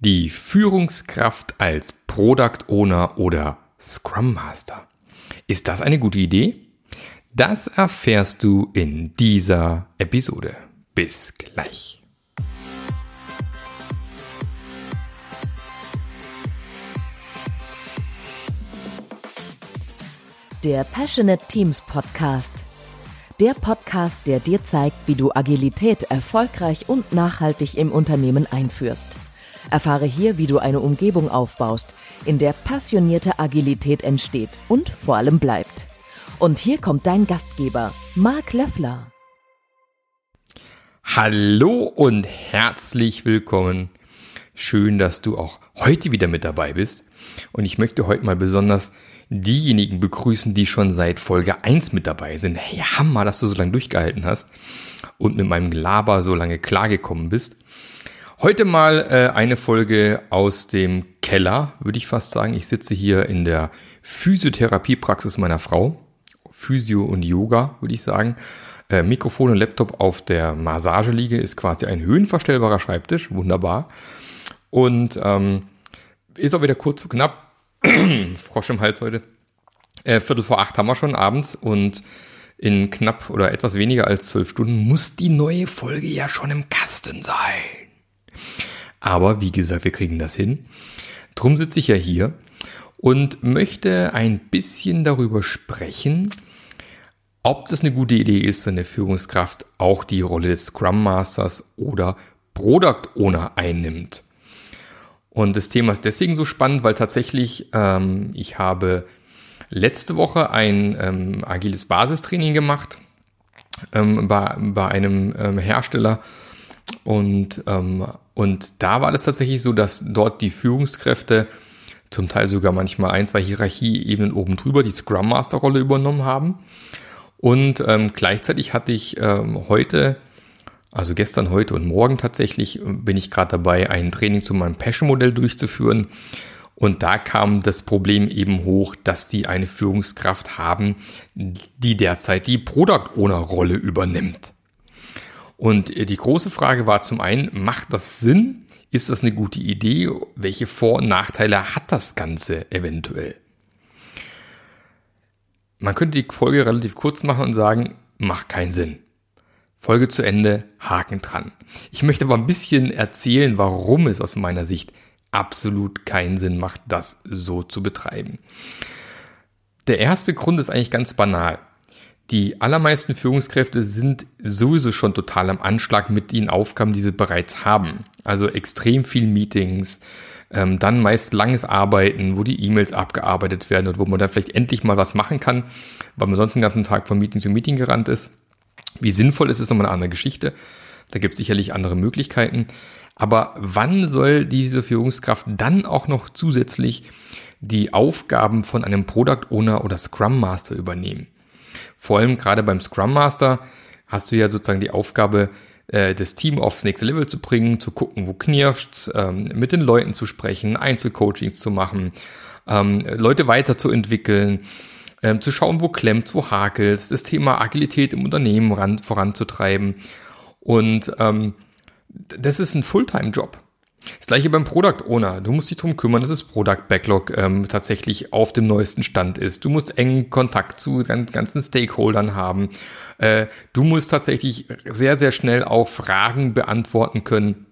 Die Führungskraft als Product Owner oder Scrum Master. Ist das eine gute Idee? Das erfährst du in dieser Episode. Bis gleich. Der Passionate Teams Podcast. Der Podcast, der dir zeigt, wie du Agilität erfolgreich und nachhaltig im Unternehmen einführst. Erfahre hier, wie du eine Umgebung aufbaust, in der passionierte Agilität entsteht und vor allem bleibt. Und hier kommt dein Gastgeber, Marc Löffler. Hallo und herzlich willkommen. Schön, dass du auch heute wieder mit dabei bist. Und ich möchte heute mal besonders diejenigen begrüßen, die schon seit Folge 1 mit dabei sind. Hey, Hammer, dass du so lange durchgehalten hast und mit meinem Laber so lange klargekommen bist. Heute mal äh, eine Folge aus dem Keller, würde ich fast sagen. Ich sitze hier in der Physiotherapiepraxis meiner Frau. Physio und Yoga, würde ich sagen. Äh, Mikrofon und Laptop auf der Massageliege ist quasi ein höhenverstellbarer Schreibtisch. Wunderbar. Und ähm, ist auch wieder kurz und knapp. Frosch im Hals heute. Äh, Viertel vor acht haben wir schon abends und in knapp oder etwas weniger als zwölf Stunden muss die neue Folge ja schon im Kasten sein. Aber wie gesagt, wir kriegen das hin. Drum sitze ich ja hier und möchte ein bisschen darüber sprechen, ob das eine gute Idee ist, wenn der Führungskraft auch die Rolle des Scrum Masters oder Product Owner einnimmt. Und das Thema ist deswegen so spannend, weil tatsächlich ähm, ich habe letzte Woche ein ähm, agiles Basistraining gemacht ähm, bei, bei einem ähm, Hersteller und ähm, und da war das tatsächlich so, dass dort die Führungskräfte zum Teil sogar manchmal ein, zwei Hierarchieebenen oben drüber die Scrum Master Rolle übernommen haben. Und ähm, gleichzeitig hatte ich ähm, heute, also gestern, heute und morgen tatsächlich, bin ich gerade dabei, ein Training zu meinem Passion-Modell durchzuführen. Und da kam das Problem eben hoch, dass die eine Führungskraft haben, die derzeit die Product Owner Rolle übernimmt. Und äh, die große Frage war zum einen, macht das Sinn? Ist das eine gute Idee? Welche Vor- und Nachteile hat das Ganze eventuell? Man könnte die Folge relativ kurz machen und sagen, macht keinen Sinn. Folge zu Ende, Haken dran. Ich möchte aber ein bisschen erzählen, warum es aus meiner Sicht absolut keinen Sinn macht, das so zu betreiben. Der erste Grund ist eigentlich ganz banal. Die allermeisten Führungskräfte sind sowieso schon total am Anschlag mit den Aufgaben, die sie bereits haben. Also extrem viel Meetings, ähm, dann meist langes Arbeiten, wo die E-Mails abgearbeitet werden und wo man dann vielleicht endlich mal was machen kann, weil man sonst den ganzen Tag von Meeting zu Meeting gerannt ist. Wie sinnvoll ist, ist nochmal eine andere Geschichte. Da gibt es sicherlich andere Möglichkeiten. Aber wann soll diese Führungskraft dann auch noch zusätzlich die Aufgaben von einem Product Owner oder Scrum Master übernehmen? Vor allem gerade beim Scrum Master hast du ja sozusagen die Aufgabe, äh, das Team aufs nächste Level zu bringen, zu gucken, wo knirscht's, ähm, mit den Leuten zu sprechen, Einzelcoachings zu machen, ähm, Leute weiterzuentwickeln, ähm, zu schauen, wo klemmt's, wo hakelt's, das Thema Agilität im Unternehmen ran, voranzutreiben. Und das ist ein Fulltime-Job. Das gleiche beim Product Owner. Du musst dich darum kümmern, dass das Product Backlog ähm, tatsächlich auf dem neuesten Stand ist. Du musst engen Kontakt zu ganzen Stakeholdern haben. Äh, du musst tatsächlich sehr, sehr schnell auch Fragen beantworten können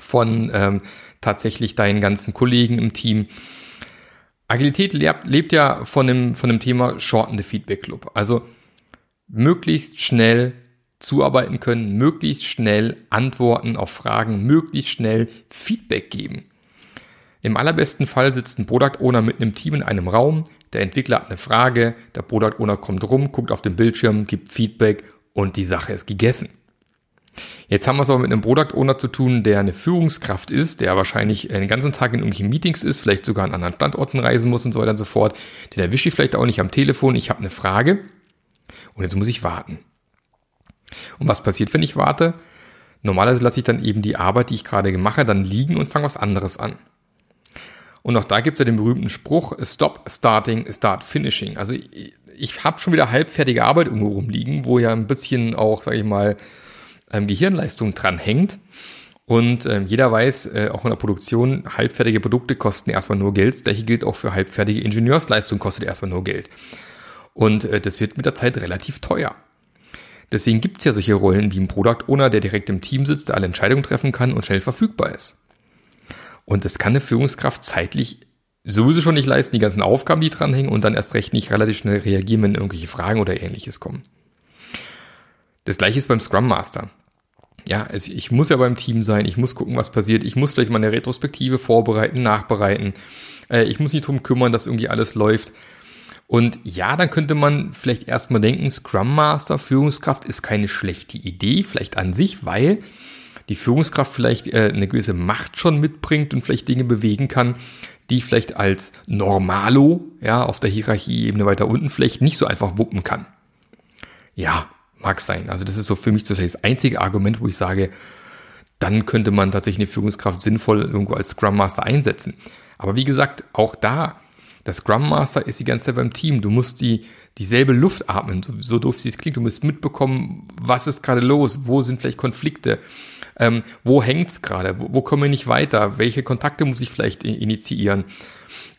von ähm, tatsächlich deinen ganzen Kollegen im Team. Agilität lebt, lebt ja von dem, von dem Thema Shorten the Feedback Club. Also möglichst schnell zuarbeiten können, möglichst schnell Antworten auf Fragen, möglichst schnell Feedback geben. Im allerbesten Fall sitzt ein Product Owner mit einem Team in einem Raum, der Entwickler hat eine Frage, der Product Owner kommt rum, guckt auf den Bildschirm, gibt Feedback und die Sache ist gegessen. Jetzt haben wir es aber mit einem Product Owner zu tun, der eine Führungskraft ist, der wahrscheinlich den ganzen Tag in irgendwelchen Meetings ist, vielleicht sogar an anderen Standorten reisen muss und so weiter und so fort. Den erwische ich vielleicht auch nicht am Telefon, ich habe eine Frage und jetzt muss ich warten. Und was passiert, wenn ich warte? Normalerweise lasse ich dann eben die Arbeit, die ich gerade mache, dann liegen und fange was anderes an. Und auch da gibt es ja den berühmten Spruch, Stop Starting, Start Finishing. Also ich, ich habe schon wieder halbfertige Arbeit irgendwo rumliegen, wo ja ein bisschen auch, sage ich mal, ähm, Gehirnleistung dran hängt. Und äh, jeder weiß, äh, auch in der Produktion, halbfertige Produkte kosten erstmal nur Geld. Das gleiche gilt auch für halbfertige Ingenieursleistung, kostet erstmal nur Geld. Und äh, das wird mit der Zeit relativ teuer. Deswegen gibt es ja solche Rollen wie ein Product Owner, der direkt im Team sitzt, der alle Entscheidungen treffen kann und schnell verfügbar ist. Und das kann eine Führungskraft zeitlich sowieso schon nicht leisten, die ganzen Aufgaben, die dranhängen und dann erst recht nicht relativ schnell reagieren, wenn irgendwelche Fragen oder ähnliches kommen. Das gleiche ist beim Scrum Master ja, es, ich muss ja beim Team sein, ich muss gucken, was passiert, ich muss vielleicht mal eine Retrospektive vorbereiten, nachbereiten, äh, ich muss mich drum kümmern, dass irgendwie alles läuft. Und ja, dann könnte man vielleicht erstmal denken, Scrum Master, Führungskraft ist keine schlechte Idee, vielleicht an sich, weil die Führungskraft vielleicht äh, eine gewisse Macht schon mitbringt und vielleicht Dinge bewegen kann, die ich vielleicht als Normalo, ja, auf der Hierarchieebene weiter unten vielleicht nicht so einfach wuppen kann. Ja, Mag sein. Also das ist so für mich das einzige Argument, wo ich sage, dann könnte man tatsächlich eine Führungskraft sinnvoll irgendwo als Scrum Master einsetzen. Aber wie gesagt, auch da, der Scrum Master ist die ganze Zeit beim Team. Du musst die, dieselbe Luft atmen, so, so doof es klingt. Du musst mitbekommen, was ist gerade los, wo sind vielleicht Konflikte, ähm, wo hängt's gerade, wo, wo kommen wir nicht weiter, welche Kontakte muss ich vielleicht initiieren.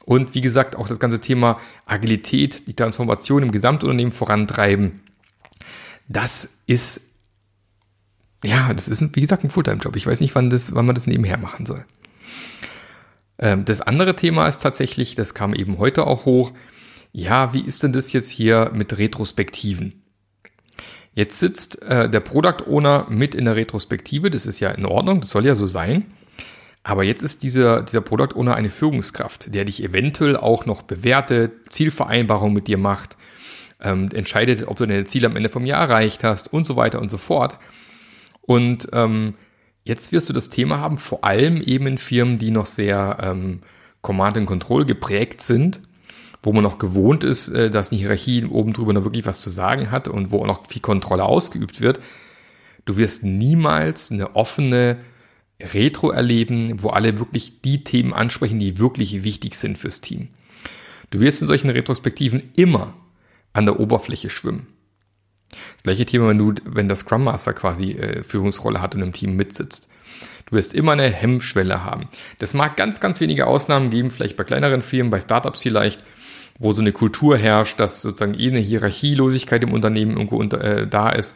Und wie gesagt, auch das ganze Thema Agilität, die Transformation im Gesamtunternehmen vorantreiben das ist, ja, das ist, wie gesagt, ein Fulltime-Job. Ich weiß nicht, wann, das, wann man das nebenher machen soll. Ähm, das andere Thema ist tatsächlich, das kam eben heute auch hoch, ja, wie ist denn das jetzt hier mit Retrospektiven? Jetzt sitzt äh, der Product Owner mit in der Retrospektive, das ist ja in Ordnung, das soll ja so sein. Aber jetzt ist dieser, dieser Product Owner eine Führungskraft, der dich eventuell auch noch bewertet, Zielvereinbarung mit dir macht, ähm, entscheidet, ob du deine Ziele am Ende vom Jahr erreicht hast und so weiter und so fort. Und ähm, jetzt wirst du das Thema haben, vor allem eben in Firmen, die noch sehr ähm, Command and Control geprägt sind, wo man noch gewohnt ist, äh, dass eine Hierarchie oben drüber noch wirklich was zu sagen hat und wo auch noch viel Kontrolle ausgeübt wird. Du wirst niemals eine offene Retro erleben, wo alle wirklich die Themen ansprechen, die wirklich wichtig sind fürs Team. Du wirst in solchen Retrospektiven immer an der Oberfläche schwimmen. Das gleiche Thema, wenn du, wenn der Scrum Master quasi äh, Führungsrolle hat und im Team mitsitzt. Du wirst immer eine Hemmschwelle haben. Das mag ganz, ganz wenige Ausnahmen geben, vielleicht bei kleineren Firmen, bei Startups vielleicht, wo so eine Kultur herrscht, dass sozusagen eh eine Hierarchielosigkeit im Unternehmen irgendwo unter, äh, da ist.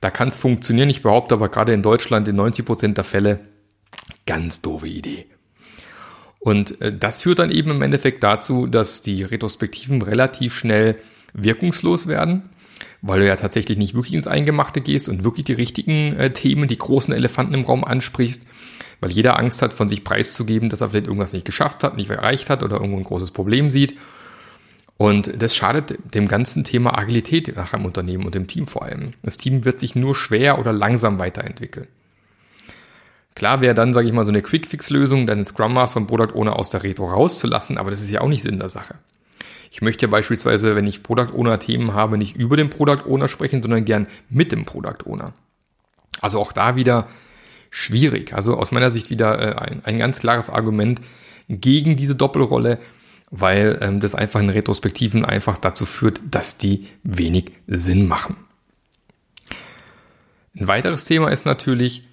Da kann es funktionieren. Ich behaupte aber gerade in Deutschland in 90 Prozent der Fälle ganz doofe Idee. Und äh, das führt dann eben im Endeffekt dazu, dass die Retrospektiven relativ schnell wirkungslos werden, weil du ja tatsächlich nicht wirklich ins Eingemachte gehst und wirklich die richtigen äh, Themen, die großen Elefanten im Raum ansprichst, weil jeder Angst hat, von sich preiszugeben, dass er vielleicht irgendwas nicht geschafft hat, nicht erreicht hat oder irgendwo ein großes Problem sieht. Und das schadet dem ganzen Thema Agilität nach einem Unternehmen und dem Team vor allem. Das Team wird sich nur schwer oder langsam weiterentwickeln. Klar wäre dann, sage ich mal, so eine Quick-Fix-Lösung, deinen Scrum Master von Product ohne aus der Retro rauszulassen, aber das ist ja auch nicht Sinn der Sache. Ich möchte beispielsweise, wenn ich Product Owner Themen habe, nicht über den Product Owner sprechen, sondern gern mit dem Product Owner. Also auch da wieder schwierig. Also aus meiner Sicht wieder äh, ein, ein ganz klares Argument gegen diese Doppelrolle, weil ähm, das einfach in Retrospektiven einfach dazu führt, dass die wenig Sinn machen. Ein weiteres Thema ist natürlich,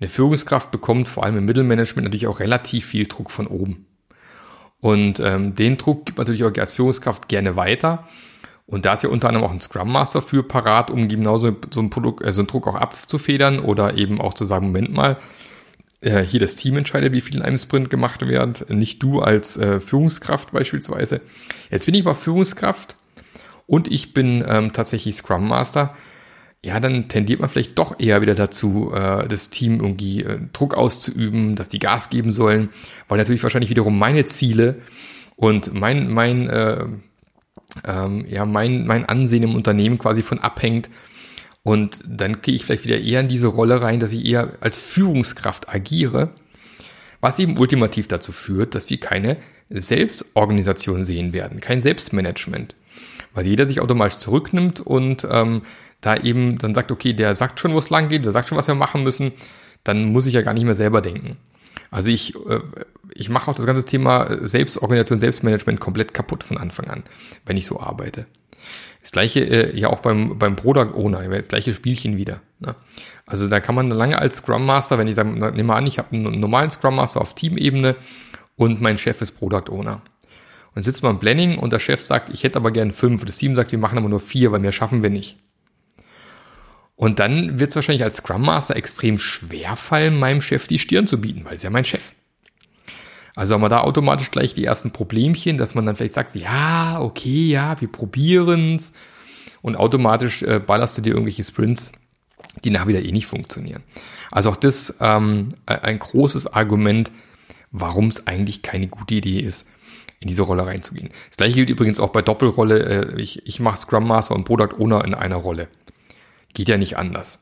eine Führungskraft bekommt vor allem im Mittelmanagement natürlich auch relativ viel Druck von oben. Und ähm, den Druck gibt natürlich auch als Führungskraft gerne weiter. Und da ist ja unter anderem auch ein Scrum Master für parat, um genauso so ein Produkt, äh, so einen Druck auch abzufedern oder eben auch zu sagen, Moment mal, äh, hier das Team entscheidet, wie viel in einem Sprint gemacht wird, nicht du als äh, Führungskraft beispielsweise. Jetzt bin ich mal Führungskraft und ich bin ähm, tatsächlich Scrum Master ja, dann tendiert man vielleicht doch eher wieder dazu, äh, das Team irgendwie äh, Druck auszuüben, dass die Gas geben sollen, weil natürlich wahrscheinlich wiederum meine Ziele und mein, mein, äh, ähm, ja, mein, mein Ansehen im Unternehmen quasi von abhängt. Und dann gehe ich vielleicht wieder eher in diese Rolle rein, dass ich eher als Führungskraft agiere, was eben ultimativ dazu führt, dass wir keine Selbstorganisation sehen werden, kein Selbstmanagement. Weil jeder sich automatisch zurücknimmt und ähm, da eben dann sagt, okay, der sagt schon, wo es lang geht, der sagt schon, was wir machen müssen, dann muss ich ja gar nicht mehr selber denken. Also ich, äh, ich mache auch das ganze Thema Selbstorganisation, Selbstmanagement komplett kaputt von Anfang an, wenn ich so arbeite. Das gleiche äh, ja auch beim, beim Product Owner, das gleiche Spielchen wieder. Ne? Also da kann man lange als Scrum Master, wenn ich sage, nehme an, ich habe einen normalen Scrum Master auf Teamebene und mein Chef ist Product Owner. Und sitzt man im Planning und der Chef sagt, ich hätte aber gern fünf. Das Team sagt, wir machen aber nur vier, weil mehr schaffen wir nicht. Und dann wird es wahrscheinlich als Scrum Master extrem schwer fallen, meinem Chef die Stirn zu bieten, weil es ja mein Chef. Also haben wir da automatisch gleich die ersten Problemchen, dass man dann vielleicht sagt, ja, okay, ja, wir probieren's. Und automatisch äh, ballerst du dir irgendwelche Sprints, die nachher wieder eh nicht funktionieren. Also auch das ähm, ein großes Argument, warum es eigentlich keine gute Idee ist, in diese Rolle reinzugehen. Das gleiche gilt übrigens auch bei Doppelrolle. Äh, ich, ich mache Scrum Master und Product Owner in einer Rolle. Geht ja nicht anders.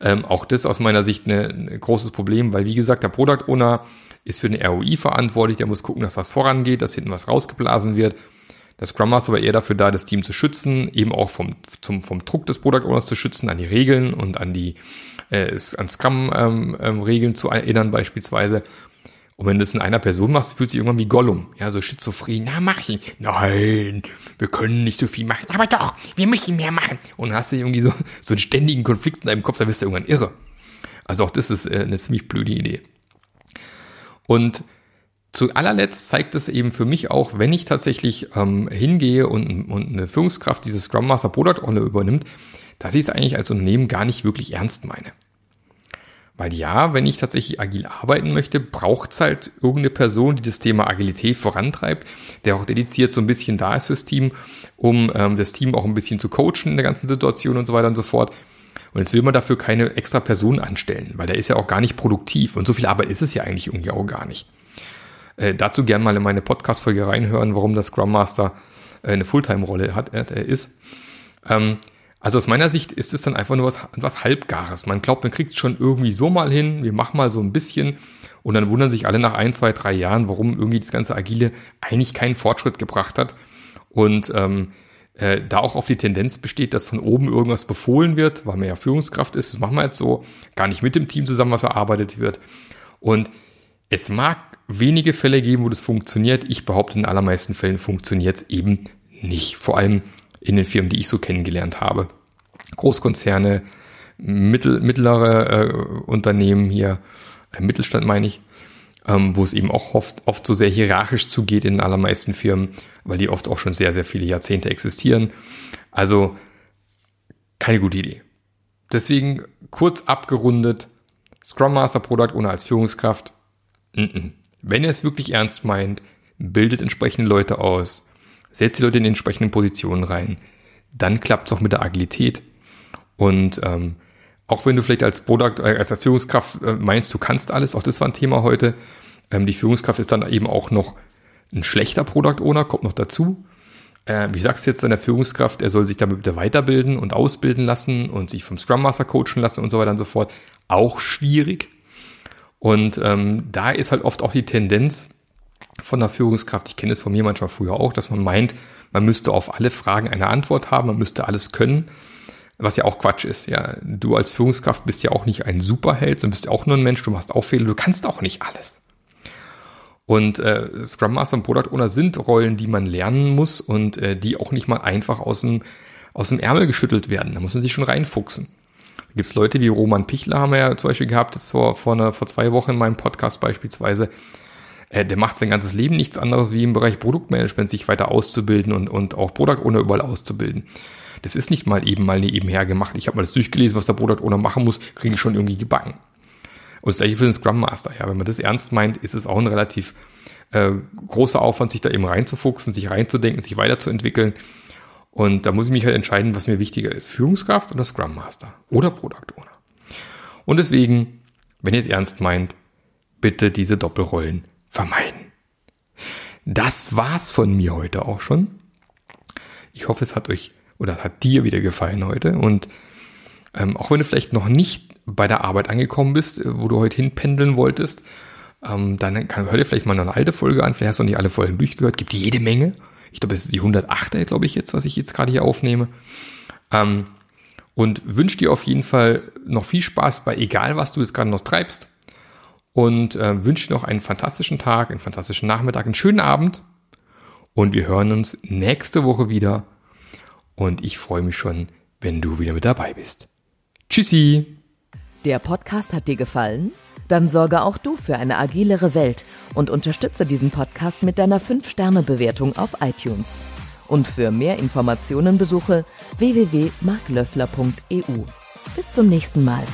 Ähm, auch das aus meiner Sicht ein großes Problem, weil wie gesagt, der Product Owner ist für den ROI verantwortlich, der muss gucken, dass was vorangeht, dass hinten was rausgeblasen wird. Der Scrum Master war eher dafür da, das Team zu schützen, eben auch vom, zum, vom Druck des Product Owners zu schützen, an die Regeln und an die äh, an Scrum-Regeln ähm, ähm, zu erinnern beispielsweise. Und wenn du das in einer Person machst, fühlt sich irgendwann wie Gollum. Ja, so schizophren. Na, mach ich. Nein, wir können nicht so viel machen. Aber doch, wir müssen mehr machen. Und dann hast du irgendwie so, so einen ständigen Konflikt in deinem Kopf, da wirst du irgendwann irre. Also auch das ist äh, eine ziemlich blöde Idee. Und zu allerletzt zeigt es eben für mich auch, wenn ich tatsächlich ähm, hingehe und, und eine Führungskraft dieses Scrum Master Product Owner übernimmt, dass ich es eigentlich als Unternehmen gar nicht wirklich ernst meine. Weil ja, wenn ich tatsächlich agil arbeiten möchte, braucht es halt irgendeine Person, die das Thema Agilität vorantreibt, der auch dediziert so ein bisschen da ist fürs Team, um ähm, das Team auch ein bisschen zu coachen in der ganzen Situation und so weiter und so fort. Und jetzt will man dafür keine extra Person anstellen, weil der ist ja auch gar nicht produktiv. Und so viel Arbeit ist es ja eigentlich irgendwie auch gar nicht. Äh, dazu gern mal in meine Podcast-Folge reinhören, warum das Scrum Master äh, eine Fulltime-Rolle hat, äh, ist. Ähm, also aus meiner Sicht ist es dann einfach nur was, was Halbgares. Man glaubt, man kriegt es schon irgendwie so mal hin, wir machen mal so ein bisschen und dann wundern sich alle nach ein, zwei, drei Jahren, warum irgendwie das ganze Agile eigentlich keinen Fortschritt gebracht hat. Und ähm, äh, da auch auf die Tendenz besteht, dass von oben irgendwas befohlen wird, weil man ja Führungskraft ist, das machen wir jetzt so, gar nicht mit dem Team zusammen, was erarbeitet wird. Und es mag wenige Fälle geben, wo das funktioniert. Ich behaupte, in allermeisten Fällen funktioniert es eben nicht. Vor allem in den Firmen, die ich so kennengelernt habe. Großkonzerne, mittel, mittlere äh, Unternehmen hier, äh, Mittelstand meine ich, ähm, wo es eben auch oft, oft so sehr hierarchisch zugeht in den allermeisten Firmen, weil die oft auch schon sehr, sehr viele Jahrzehnte existieren. Also keine gute Idee. Deswegen kurz abgerundet, Scrum Master Product ohne als Führungskraft. N -n. Wenn ihr es wirklich ernst meint, bildet entsprechende Leute aus, setzt die Leute in die entsprechenden Positionen rein. Dann klappt es auch mit der Agilität. Und ähm, auch wenn du vielleicht als Product, äh, als Führungskraft äh, meinst, du kannst alles, auch das war ein Thema heute. Ähm, die Führungskraft ist dann eben auch noch ein schlechter Product Owner, kommt noch dazu. Äh, wie sagst du jetzt deiner Führungskraft, er soll sich damit bitte weiterbilden und ausbilden lassen und sich vom Scrum Master coachen lassen und so weiter und so fort. Auch schwierig. Und ähm, da ist halt oft auch die Tendenz, von der Führungskraft, ich kenne es von mir manchmal früher auch, dass man meint, man müsste auf alle Fragen eine Antwort haben, man müsste alles können, was ja auch Quatsch ist. Ja, du als Führungskraft bist ja auch nicht ein Superheld, sondern bist ja auch nur ein Mensch, du machst auch Fehler, du kannst auch nicht alles. Und äh, Scrum Master und Product Owner sind Rollen, die man lernen muss und äh, die auch nicht mal einfach aus dem, aus dem Ärmel geschüttelt werden. Da muss man sich schon reinfuchsen. Da gibt's Leute wie Roman Pichler, haben wir ja zum Beispiel gehabt, jetzt vor, vor, einer, vor zwei Wochen in meinem Podcast beispielsweise, äh, der macht sein ganzes Leben nichts anderes wie im Bereich Produktmanagement sich weiter auszubilden und, und auch Product Owner überall auszubilden. Das ist nicht mal eben mal nebenher gemacht. Ich habe mal das durchgelesen, was der Product Owner machen muss, kriege ich schon irgendwie gebacken. Und das gleiche für den Scrum Master. Ja, wenn man das ernst meint, ist es auch ein relativ äh, großer Aufwand, sich da eben reinzufuchsen, sich reinzudenken, sich weiterzuentwickeln. Und da muss ich mich halt entscheiden, was mir wichtiger ist. Führungskraft oder Scrum Master oder Product Owner. Und deswegen, wenn ihr es ernst meint, bitte diese Doppelrollen vermeiden. Das war's von mir heute auch schon. Ich hoffe, es hat euch oder hat dir wieder gefallen heute. Und ähm, auch wenn du vielleicht noch nicht bei der Arbeit angekommen bist, äh, wo du heute hinpendeln wolltest, ähm, dann kann, hör dir vielleicht mal eine alte Folge an. Vielleicht hast du noch nicht alle Folgen durchgehört. Gibt jede Menge. Ich glaube, es ist die 108, glaube ich jetzt, was ich jetzt gerade hier aufnehme. Ähm, und wünsche dir auf jeden Fall noch viel Spaß bei egal, was du jetzt gerade noch treibst und äh, wünsche noch einen fantastischen Tag, einen fantastischen Nachmittag, einen schönen Abend und wir hören uns nächste Woche wieder. und ich freue mich schon, wenn du wieder mit dabei bist. Tschüssi! Der Podcast hat dir gefallen? Dann sorge auch du für eine agilere Welt und unterstütze diesen Podcast mit deiner 5-Sterne-Bewertung auf iTunes. Und für mehr Informationen besuche www.marklöffler.eu. Bis zum nächsten Mal.